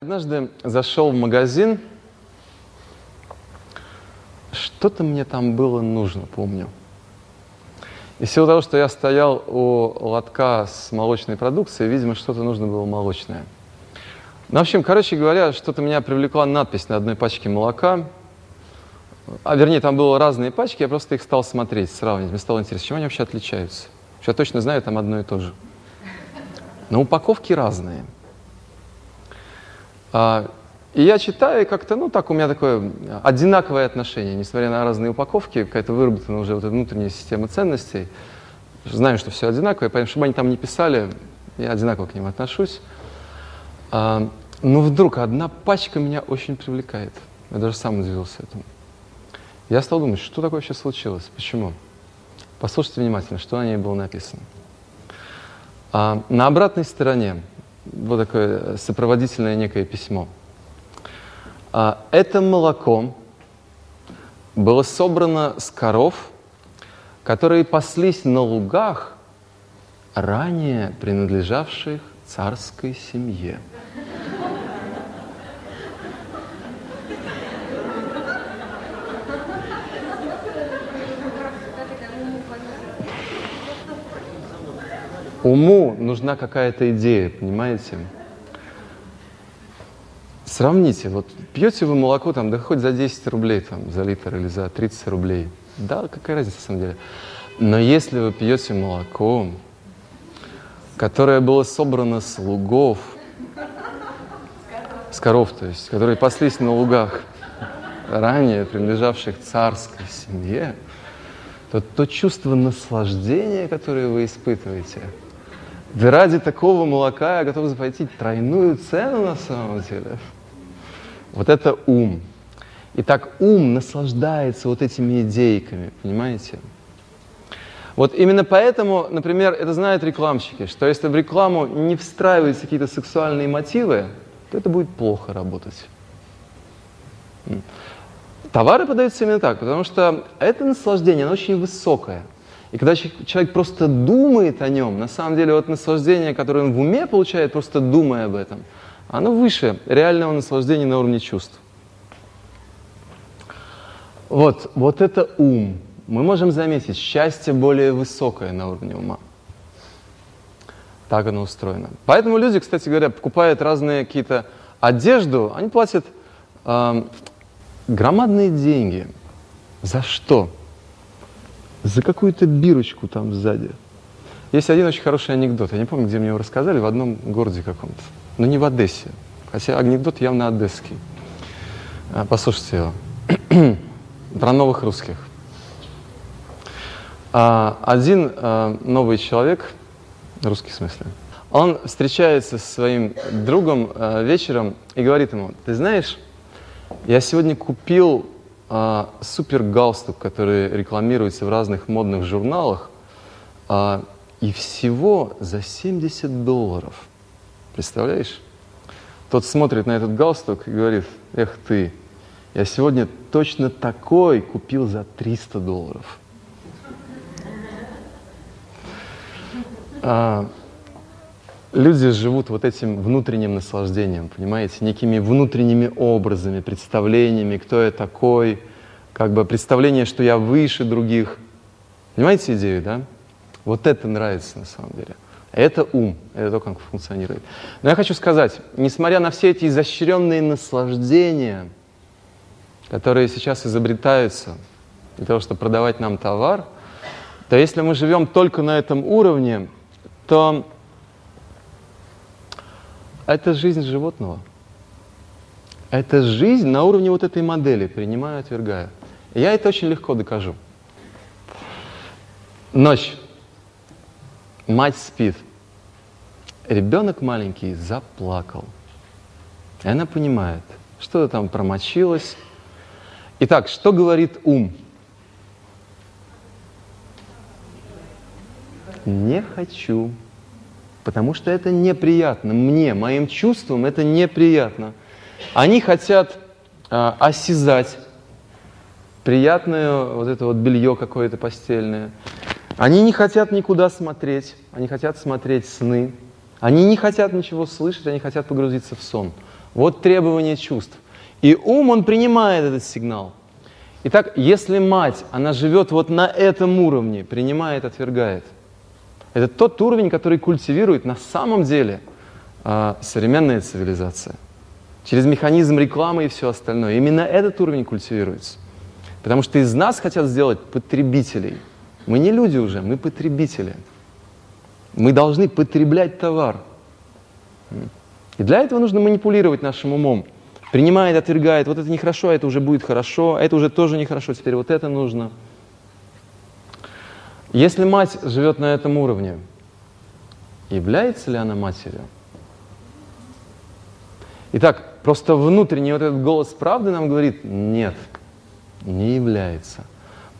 Однажды зашел в магазин, что-то мне там было нужно, помню. И в того, что я стоял у лотка с молочной продукцией, видимо, что-то нужно было молочное. Ну, в общем, короче говоря, что-то меня привлекла надпись на одной пачке молока. А, вернее, там было разные пачки, я просто их стал смотреть, сравнивать. Мне стало интересно, чем они вообще отличаются. Я точно знаю, там одно и то же. Но упаковки разные – и я читаю, и как-то, ну, так у меня такое одинаковое отношение, несмотря на разные упаковки, какая-то выработана уже вот эта внутренняя система ценностей. Знаю, что все одинаковое, поэтому, чтобы они там не писали, я одинаково к ним отношусь. А, но вдруг одна пачка меня очень привлекает. Я даже сам удивился этому. Я стал думать, что такое вообще случилось, почему. Послушайте внимательно, что на ней было написано. А, на обратной стороне вот такое сопроводительное некое письмо. А, это молоко было собрано с коров, которые паслись на лугах, ранее принадлежавших царской семье. Уму нужна какая-то идея, понимаете? Сравните, вот пьете вы молоко там, да хоть за 10 рублей там, за литр или за 30 рублей. Да, какая разница на самом деле. Но если вы пьете молоко, которое было собрано с лугов, с коров, то есть, которые паслись на лугах, ранее принадлежавших царской семье, то то чувство наслаждения, которое вы испытываете – да ради такого молока я готов заплатить тройную цену на самом деле. Вот это ум. И так ум наслаждается вот этими идейками, понимаете? Вот именно поэтому, например, это знают рекламщики, что если в рекламу не встраиваются какие-то сексуальные мотивы, то это будет плохо работать. Товары подаются именно так, потому что это наслаждение, оно очень высокое – и когда человек просто думает о нем, на самом деле вот наслаждение, которое он в уме получает, просто думая об этом, оно выше реального наслаждения на уровне чувств. Вот, вот это ум. Мы можем заметить, счастье более высокое на уровне ума. Так оно устроено. Поэтому люди, кстати говоря, покупают разные какие-то одежду, они платят э, громадные деньги. За что? За какую-то бирочку там сзади. Есть один очень хороший анекдот. Я не помню, где мне его рассказали, в одном городе каком-то. Но не в Одессе. Хотя анекдот явно одесский. А, послушайте его. Про новых русских. А, один а, новый человек, русский в смысле, он встречается со своим другом вечером и говорит ему, ты знаешь, я сегодня купил а, супер галстук, который рекламируется в разных модных журналах, а, и всего за 70 долларов. Представляешь? Тот смотрит на этот галстук и говорит, эх ты, я сегодня точно такой купил за 300 долларов. А, люди живут вот этим внутренним наслаждением, понимаете, некими внутренними образами, представлениями, кто я такой, как бы представление, что я выше других. Понимаете идею, да? Вот это нравится на самом деле. Это ум, это то, как функционирует. Но я хочу сказать, несмотря на все эти изощренные наслаждения, которые сейчас изобретаются для того, чтобы продавать нам товар, то если мы живем только на этом уровне, то это жизнь животного. Это жизнь на уровне вот этой модели, принимаю, отвергаю. Я это очень легко докажу. Ночь. Мать спит. Ребенок маленький заплакал. И она понимает, что-то там промочилось. Итак, что говорит ум? Не хочу потому что это неприятно. Мне, моим чувствам это неприятно. Они хотят э, осязать приятное вот это вот белье какое-то постельное. Они не хотят никуда смотреть, они хотят смотреть сны. Они не хотят ничего слышать, они хотят погрузиться в сон. Вот требование чувств. И ум, он принимает этот сигнал. Итак, если мать, она живет вот на этом уровне, принимает, отвергает, это тот уровень, который культивирует на самом деле э, современная цивилизация. Через механизм рекламы и все остальное. Именно этот уровень культивируется. Потому что из нас хотят сделать потребителей. Мы не люди уже, мы потребители. Мы должны потреблять товар. И для этого нужно манипулировать нашим умом. Принимает, отвергает, вот это нехорошо, а это уже будет хорошо, а это уже тоже нехорошо, теперь вот это нужно. Если мать живет на этом уровне, является ли она матерью? Итак, просто внутренний вот этот голос правды нам говорит, нет, не является.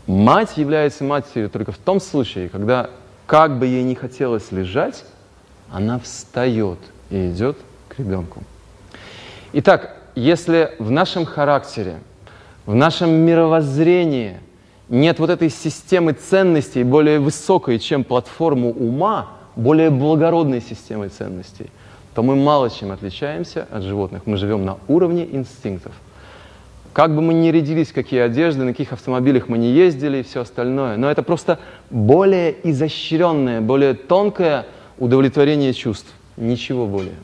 Мать является матерью только в том случае, когда, как бы ей не хотелось лежать, она встает и идет к ребенку. Итак, если в нашем характере, в нашем мировоззрении нет вот этой системы ценностей более высокой, чем платформу ума, более благородной системы ценностей, то мы мало чем отличаемся от животных. Мы живем на уровне инстинктов. Как бы мы ни рядились, какие одежды, на каких автомобилях мы не ездили и все остальное, но это просто более изощренное, более тонкое удовлетворение чувств. Ничего более.